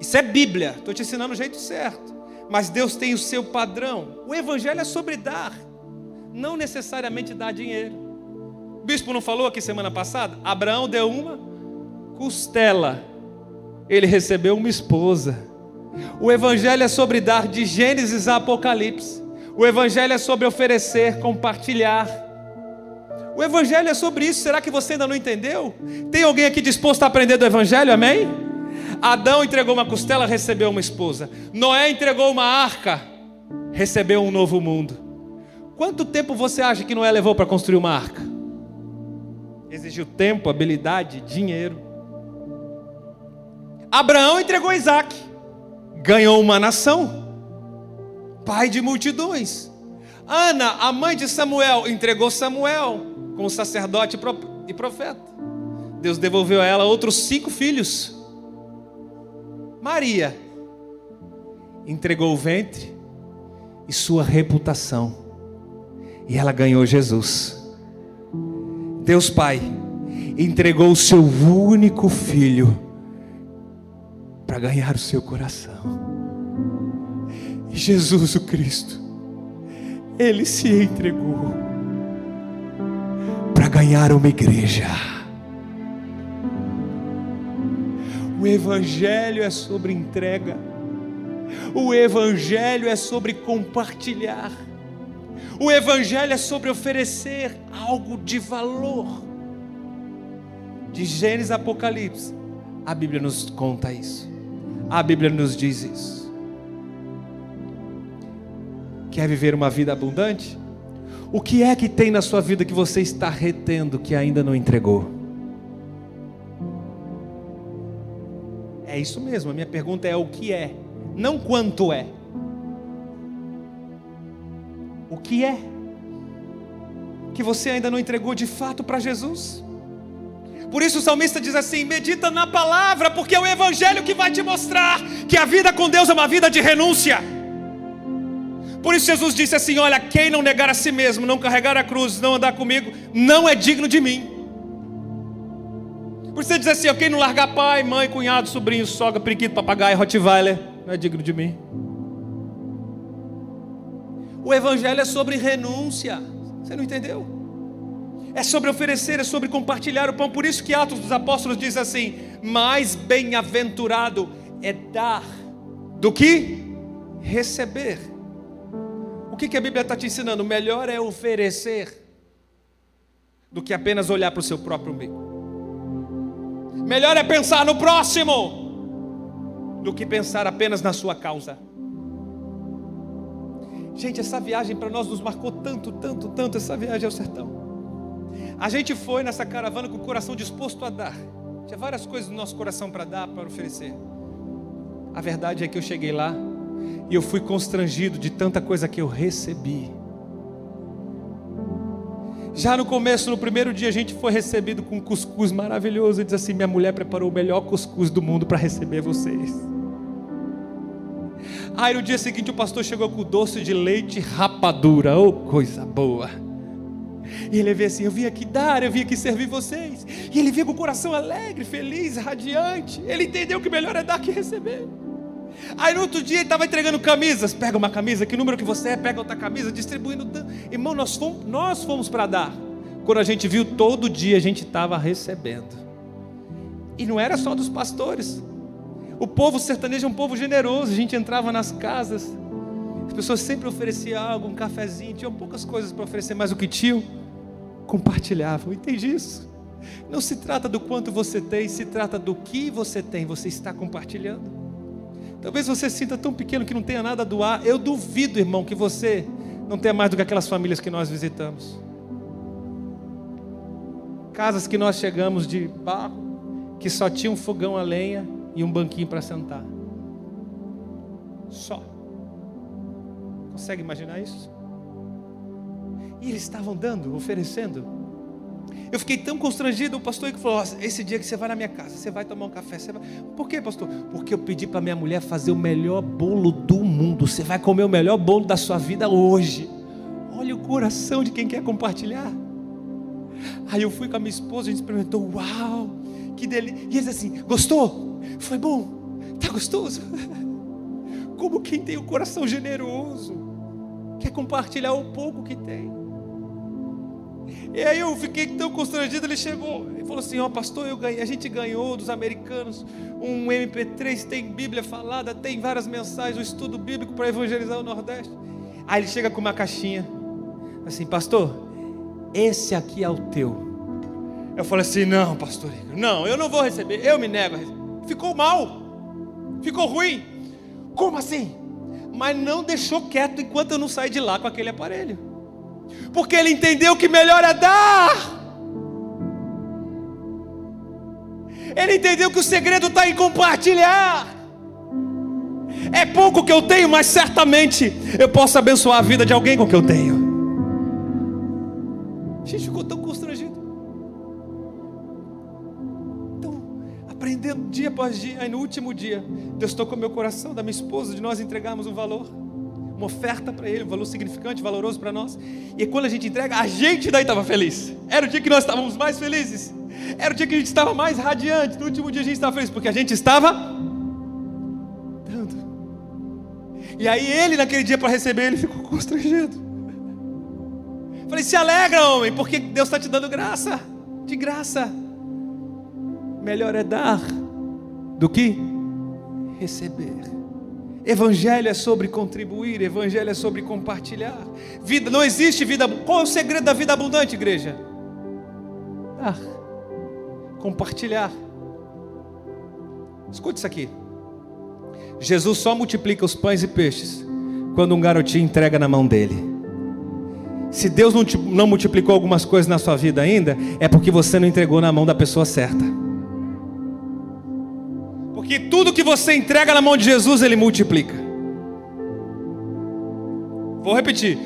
Isso é Bíblia. Estou te ensinando o jeito certo. Mas Deus tem o seu padrão. O Evangelho é sobre dar, não necessariamente dar dinheiro. O bispo não falou aqui semana passada? Abraão deu uma costela, ele recebeu uma esposa. O Evangelho é sobre dar de Gênesis a Apocalipse. O Evangelho é sobre oferecer, compartilhar. O Evangelho é sobre isso. Será que você ainda não entendeu? Tem alguém aqui disposto a aprender do Evangelho? Amém? Adão entregou uma costela, recebeu uma esposa. Noé entregou uma arca, recebeu um novo mundo. Quanto tempo você acha que Noé levou para construir uma arca? Exigiu tempo, habilidade, dinheiro. Abraão entregou Isaac ganhou uma nação, pai de multidões. Ana, a mãe de Samuel, entregou Samuel como sacerdote e profeta. Deus devolveu a ela outros cinco filhos. Maria entregou o ventre e sua reputação, e ela ganhou Jesus. Deus Pai entregou o seu único filho para ganhar o seu coração. Jesus o Cristo, ele se entregou para ganhar uma igreja. O Evangelho é sobre entrega, o Evangelho é sobre compartilhar, o Evangelho é sobre oferecer algo de valor. De Gênesis a Apocalipse, a Bíblia nos conta isso. A Bíblia nos diz isso. Quer viver uma vida abundante? O que é que tem na sua vida que você está retendo que ainda não entregou? É isso mesmo, a minha pergunta é o que é, não quanto é. O que é que você ainda não entregou de fato para Jesus? Por isso o salmista diz assim: medita na palavra, porque é o evangelho que vai te mostrar que a vida com Deus é uma vida de renúncia. Por isso Jesus disse assim: Olha, quem não negar a si mesmo, não carregar a cruz, não andar comigo, não é digno de mim. Por isso ele diz assim: quem não largar pai, mãe, cunhado, sobrinho, sogra, periquito, papagaio, rottweiler, não é digno de mim. O evangelho é sobre renúncia. Você não entendeu? é sobre oferecer, é sobre compartilhar o pão. Por isso que Atos dos Apóstolos diz assim: mais bem-aventurado é dar do que receber. Que, que a Bíblia está te ensinando? Melhor é oferecer do que apenas olhar para o seu próprio umbigo. Melhor é pensar no próximo do que pensar apenas na sua causa. Gente, essa viagem para nós nos marcou tanto, tanto, tanto. Essa viagem ao sertão. A gente foi nessa caravana com o coração disposto a dar. Tinha várias coisas no nosso coração para dar, para oferecer. A verdade é que eu cheguei lá e eu fui constrangido de tanta coisa que eu recebi. Já no começo, no primeiro dia, a gente foi recebido com um cuscuz maravilhoso. E diz assim: Minha mulher preparou o melhor cuscuz do mundo para receber vocês. Aí no dia seguinte o pastor chegou com doce de leite rapadura, oh coisa boa. E ele veio assim: Eu vim aqui dar, eu vim aqui servir vocês. E ele veio com o coração alegre, feliz, radiante. Ele entendeu que melhor é dar que receber. Aí no outro dia ele estava entregando camisas. Pega uma camisa, que número que você é? Pega outra camisa, distribuindo. Irmão, nós fomos, nós fomos para dar. Quando a gente viu, todo dia a gente estava recebendo. E não era só dos pastores. O povo sertanejo é um povo generoso. A gente entrava nas casas, as pessoas sempre ofereciam algo, um cafezinho, tinham poucas coisas para oferecer, mas o que tinham, compartilhavam. Entende isso? Não se trata do quanto você tem, se trata do que você tem, você está compartilhando. Talvez você sinta tão pequeno que não tenha nada a doar. Eu duvido, irmão, que você não tenha mais do que aquelas famílias que nós visitamos. Casas que nós chegamos de barro, que só tinha um fogão a lenha e um banquinho para sentar. Só. Consegue imaginar isso? E eles estavam dando, oferecendo. Eu fiquei tão constrangido, o pastor que falou: esse dia que você vai na minha casa, você vai tomar um café. Você vai... Por quê, pastor? Porque eu pedi para minha mulher fazer o melhor bolo do mundo. Você vai comer o melhor bolo da sua vida hoje. Olha o coração de quem quer compartilhar. Aí eu fui com a minha esposa, a gente experimentou, uau! que dele. E eles assim, gostou? Foi bom? Tá gostoso? Como quem tem o um coração generoso, quer compartilhar o pouco que tem. E aí eu fiquei tão constrangido, ele chegou e falou assim: Ó, oh, pastor, ganhei, a gente ganhou dos americanos um MP3, tem Bíblia falada, tem várias mensagens, um estudo bíblico para evangelizar o Nordeste. Aí ele chega com uma caixinha, assim, pastor, esse aqui é o teu. Eu falei assim: não, pastor não, eu não vou receber, eu me nego. Ficou mal, ficou ruim. Como assim? Mas não deixou quieto enquanto eu não saí de lá com aquele aparelho, porque ele entendeu que melhor é dar. Ele entendeu que o segredo está em compartilhar. É pouco que eu tenho, mas certamente eu posso abençoar a vida de alguém com o que eu tenho. A gente ficou tão constrangido. aprendendo dia após dia. Aí no último dia, Deus tocou meu coração, da minha esposa, de nós entregarmos um valor, uma oferta para Ele, um valor significante, valoroso para nós. E quando a gente entrega, a gente daí estava feliz. Era o dia que nós estávamos mais felizes. Era o dia que a gente estava mais radiante. No último dia a gente estava feliz, porque a gente estava dando. E aí ele, naquele dia, para receber, ele ficou constrangido. Falei, se alegra, homem, porque Deus está te dando graça, de graça melhor é dar do que receber. Evangelho é sobre contribuir, evangelho é sobre compartilhar. Vida, não existe vida. Qual é o segredo da vida abundante, igreja? Dar, compartilhar. Escute isso aqui. Jesus só multiplica os pães e peixes quando um garotinho entrega na mão dele. Se Deus não, não multiplicou algumas coisas na sua vida ainda, é porque você não entregou na mão da pessoa certa. Porque tudo que você entrega na mão de Jesus, Ele multiplica. Vou repetir.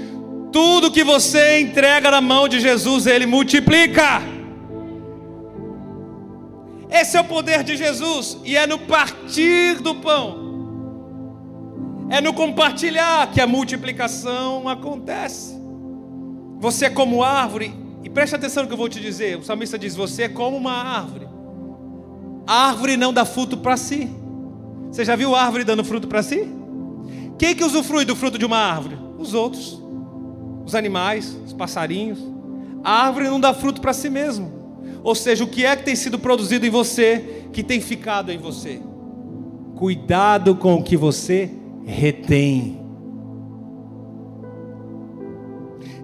Tudo que você entrega na mão de Jesus, Ele multiplica. Esse é o poder de Jesus, e é no partir do pão, é no compartilhar que a multiplicação acontece. Você é como árvore, e preste atenção no que eu vou te dizer. O salmista diz: Você é como uma árvore a árvore não dá fruto para si. Você já viu a árvore dando fruto para si? Quem que usufrui do fruto de uma árvore? Os outros. Os animais, os passarinhos. A árvore não dá fruto para si mesmo. Ou seja, o que é que tem sido produzido em você que tem ficado em você? Cuidado com o que você retém.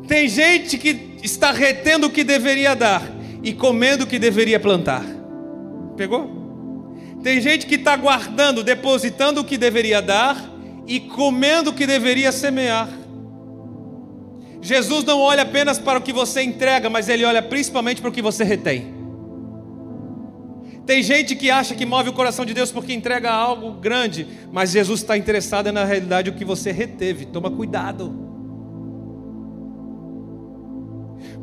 Tem gente que está retendo o que deveria dar e comendo o que deveria plantar. Pegou? Tem gente que está guardando, depositando o que deveria dar e comendo o que deveria semear. Jesus não olha apenas para o que você entrega, mas ele olha principalmente para o que você retém. Tem gente que acha que move o coração de Deus porque entrega algo grande, mas Jesus está interessado na realidade o que você reteve. Toma cuidado.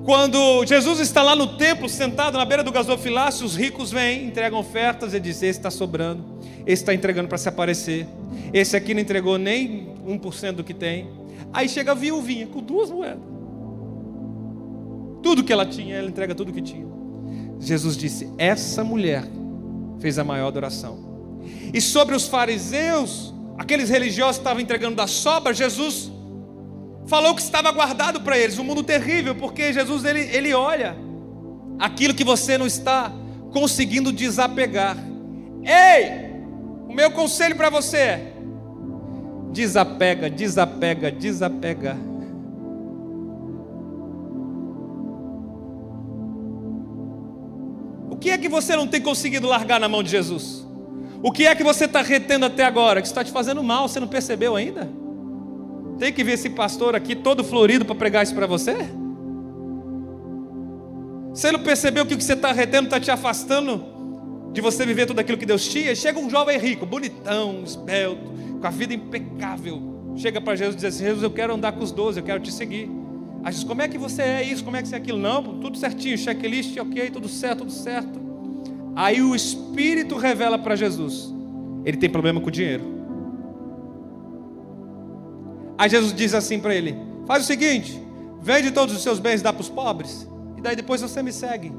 Quando Jesus está lá no templo, sentado na beira do gasofilácio, os ricos vêm, entregam ofertas e dizem: Esse está sobrando. esse está entregando para se aparecer, esse aqui não entregou nem 1% do que tem. Aí chega a viuvinha com duas moedas. Tudo que ela tinha, ela entrega tudo que tinha. Jesus disse: Essa mulher fez a maior adoração. E sobre os fariseus, aqueles religiosos que estavam entregando da sobra, Jesus falou que estava guardado para eles, um mundo terrível, porque Jesus ele, ele olha aquilo que você não está conseguindo desapegar. Ei, o meu conselho para você é: desapega, desapega, desapega. O que é que você não tem conseguido largar na mão de Jesus? O que é que você está retendo até agora, que está te fazendo mal, você não percebeu ainda? Tem que ver esse pastor aqui todo florido para pregar isso para você? Você não percebeu que o que você está retendo está te afastando de você viver tudo aquilo que Deus tinha? Chega um jovem rico, bonitão, esbelto, com a vida impecável. Chega para Jesus e diz assim: Jesus, eu quero andar com os doze, eu quero te seguir. Aí diz: Como é que você é isso? Como é que você é aquilo? Não, tudo certinho, checklist, ok, tudo certo, tudo certo. Aí o Espírito revela para Jesus: Ele tem problema com o dinheiro. Aí Jesus diz assim para ele: Faz o seguinte, vende todos os seus bens e dá para os pobres, e daí depois você me segue.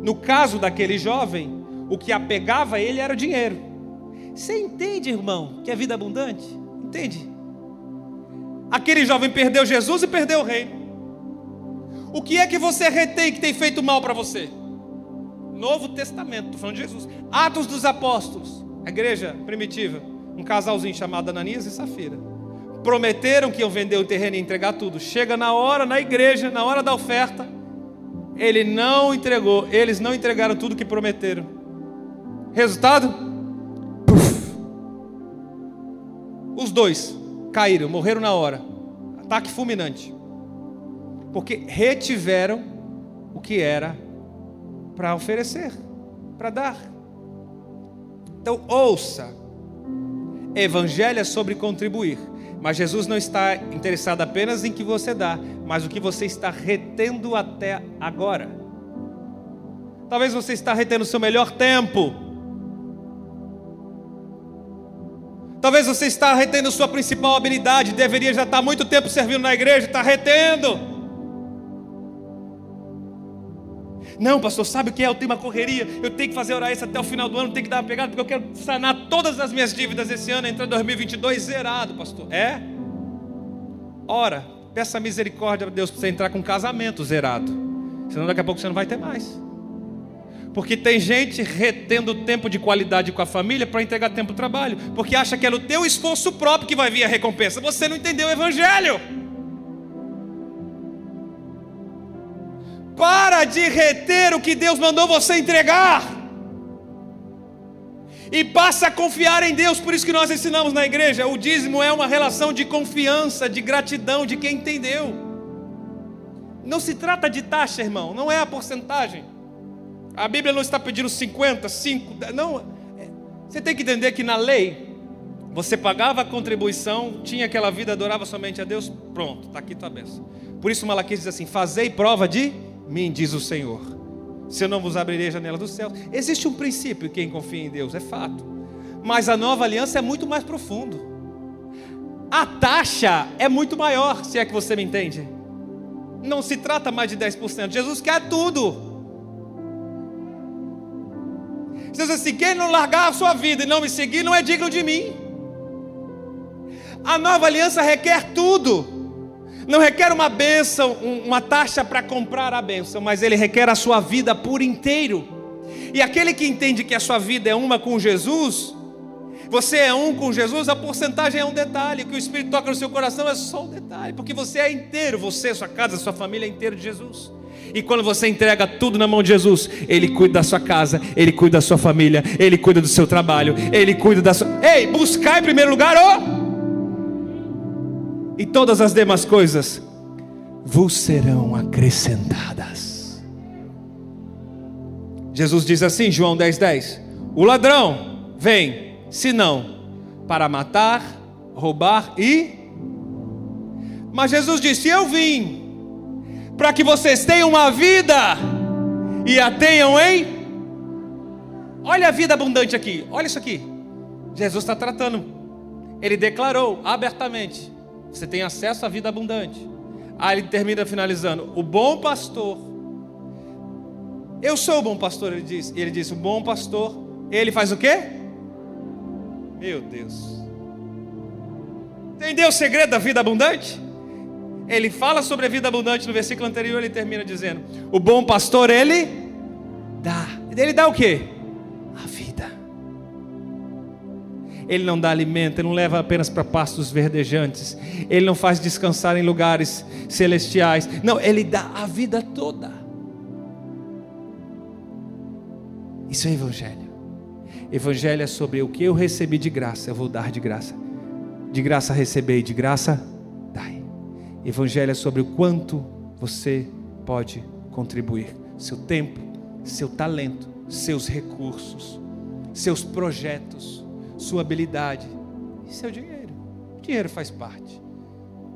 No caso daquele jovem, o que apegava ele era o dinheiro. Você entende, irmão, que é vida abundante? Entende? Aquele jovem perdeu Jesus e perdeu o reino. O que é que você retém que tem feito mal para você? Novo Testamento, estou falando de Jesus. Atos dos Apóstolos, a igreja primitiva um casalzinho chamado Ananias e Safira. Prometeram que iam vender o terreno e entregar tudo. Chega na hora, na igreja, na hora da oferta, ele não entregou, eles não entregaram tudo que prometeram. Resultado? Os dois caíram, morreram na hora. Ataque fulminante. Porque retiveram o que era para oferecer, para dar. Então, ouça Evangelho é sobre contribuir. Mas Jesus não está interessado apenas em que você dá, mas o que você está retendo até agora. Talvez você está retendo o seu melhor tempo. Talvez você está retendo sua principal habilidade, deveria já estar muito tempo servindo na igreja, está retendo. Não, pastor, sabe o que é? Eu tenho uma correria, eu tenho que fazer hora isso até o final do ano, tenho que dar uma pegada, porque eu quero sanar todas as minhas dívidas esse ano, entrar em 2022 zerado, pastor. É? Ora, peça misericórdia a Deus para você entrar com um casamento zerado, senão daqui a pouco você não vai ter mais. Porque tem gente retendo tempo de qualidade com a família para entregar tempo de trabalho, porque acha que é no teu esforço próprio que vai vir a recompensa. Você não entendeu o evangelho. Para de reter o que Deus mandou você entregar. E passa a confiar em Deus, por isso que nós ensinamos na igreja: o dízimo é uma relação de confiança, de gratidão de quem entendeu. Não se trata de taxa, irmão, não é a porcentagem. A Bíblia não está pedindo 50, 5, não. Você tem que entender que na lei, você pagava a contribuição, tinha aquela vida, adorava somente a Deus, pronto, está aqui tua bênção. Por isso Malaquias diz assim: fazei prova de mim, diz o Senhor. Se eu não vos abrirei a janela dos céus. Existe um princípio, quem confia em Deus, é fato. Mas a nova aliança é muito mais profundo. A taxa é muito maior, se é que você me entende. Não se trata mais de 10%. Jesus quer tudo. Jesus assim, quem não largar a sua vida e não me seguir, não é digno de mim. A nova aliança requer tudo. Não requer uma bênção, uma taxa para comprar a bênção, mas ele requer a sua vida por inteiro. E aquele que entende que a sua vida é uma com Jesus, você é um com Jesus, a porcentagem é um detalhe, o que o Espírito toca no seu coração é só um detalhe, porque você é inteiro, você, sua casa, sua família é inteiro de Jesus. E quando você entrega tudo na mão de Jesus, Ele cuida da sua casa, Ele cuida da sua família, Ele cuida do seu trabalho, Ele cuida da sua. Ei, buscar em primeiro lugar, ó! Oh! E todas as demais coisas vos serão acrescentadas. Jesus diz assim, João 10:10: 10, O ladrão vem, senão para matar, roubar e Mas Jesus disse: Eu vim para que vocês tenham uma vida e a tenham em Olha a vida abundante aqui, olha isso aqui. Jesus está tratando. Ele declarou abertamente: você tem acesso à vida abundante. Aí ele termina finalizando: o bom pastor. Eu sou o bom pastor, ele diz. Ele diz: o bom pastor, ele faz o quê? Meu Deus. Entendeu o segredo da vida abundante? Ele fala sobre a vida abundante no versículo anterior, ele termina dizendo: O bom pastor, ele dá. Ele dá o quê? A vida. Ele não dá alimento, ele não leva apenas para pastos verdejantes, ele não faz descansar em lugares celestiais. Não, ele dá a vida toda. Isso é evangelho. Evangelho é sobre o que eu recebi de graça, eu vou dar de graça. De graça receber, de graça dai. Evangelho é sobre o quanto você pode contribuir, seu tempo, seu talento, seus recursos, seus projetos, sua habilidade e seu dinheiro. O dinheiro faz parte,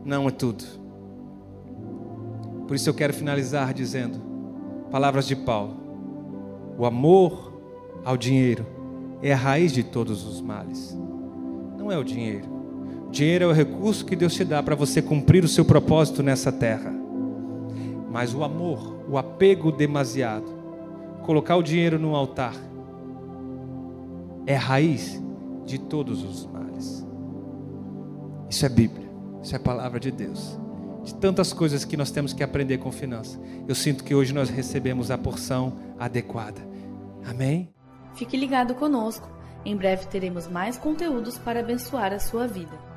não é tudo. Por isso eu quero finalizar dizendo, palavras de Paulo: o amor ao dinheiro é a raiz de todos os males. Não é o dinheiro. O dinheiro é o recurso que Deus te dá para você cumprir o seu propósito nessa terra. Mas o amor, o apego demasiado, colocar o dinheiro no altar, é raiz de todos os males. Isso é Bíblia, isso é palavra de Deus. De tantas coisas que nós temos que aprender com finanças, eu sinto que hoje nós recebemos a porção adequada. Amém? Fique ligado conosco. Em breve teremos mais conteúdos para abençoar a sua vida.